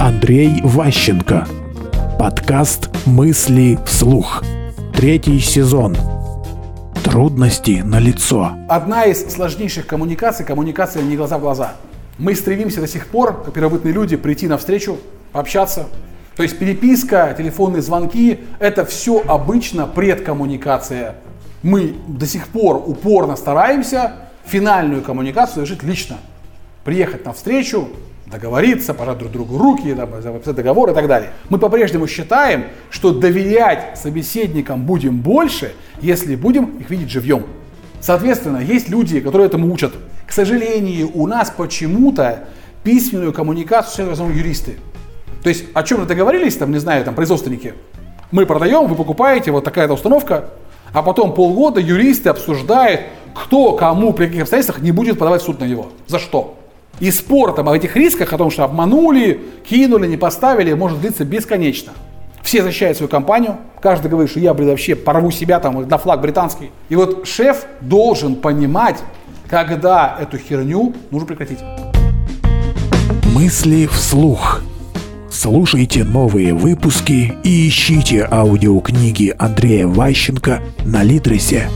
Андрей Ващенко. Подкаст «Мысли вслух». Третий сезон. Трудности на лицо. Одна из сложнейших коммуникаций – коммуникация не глаза в глаза. Мы стремимся до сих пор, как первобытные люди, прийти навстречу, пообщаться. То есть переписка, телефонные звонки – это все обычно предкоммуникация. Мы до сих пор упорно стараемся финальную коммуникацию совершить лично. Приехать навстречу, договориться, пожать друг другу руки, записать договор и так далее. Мы по-прежнему считаем, что доверять собеседникам будем больше, если будем их видеть живьем. Соответственно, есть люди, которые этому учат. К сожалению, у нас почему-то письменную коммуникацию все основном юристы. То есть о чем мы договорились, там, не знаю, там, производственники. Мы продаем, вы покупаете, вот такая-то установка, а потом полгода юристы обсуждают, кто кому при каких обстоятельствах не будет подавать в суд на него. За что? И спор там, о этих рисках, о том, что обманули, кинули, не поставили, может длиться бесконечно. Все защищают свою компанию, каждый говорит, что я, блин, вообще порву себя там на флаг британский. И вот шеф должен понимать, когда эту херню нужно прекратить. Мысли вслух. Слушайте новые выпуски и ищите аудиокниги Андрея Ващенко на Литресе.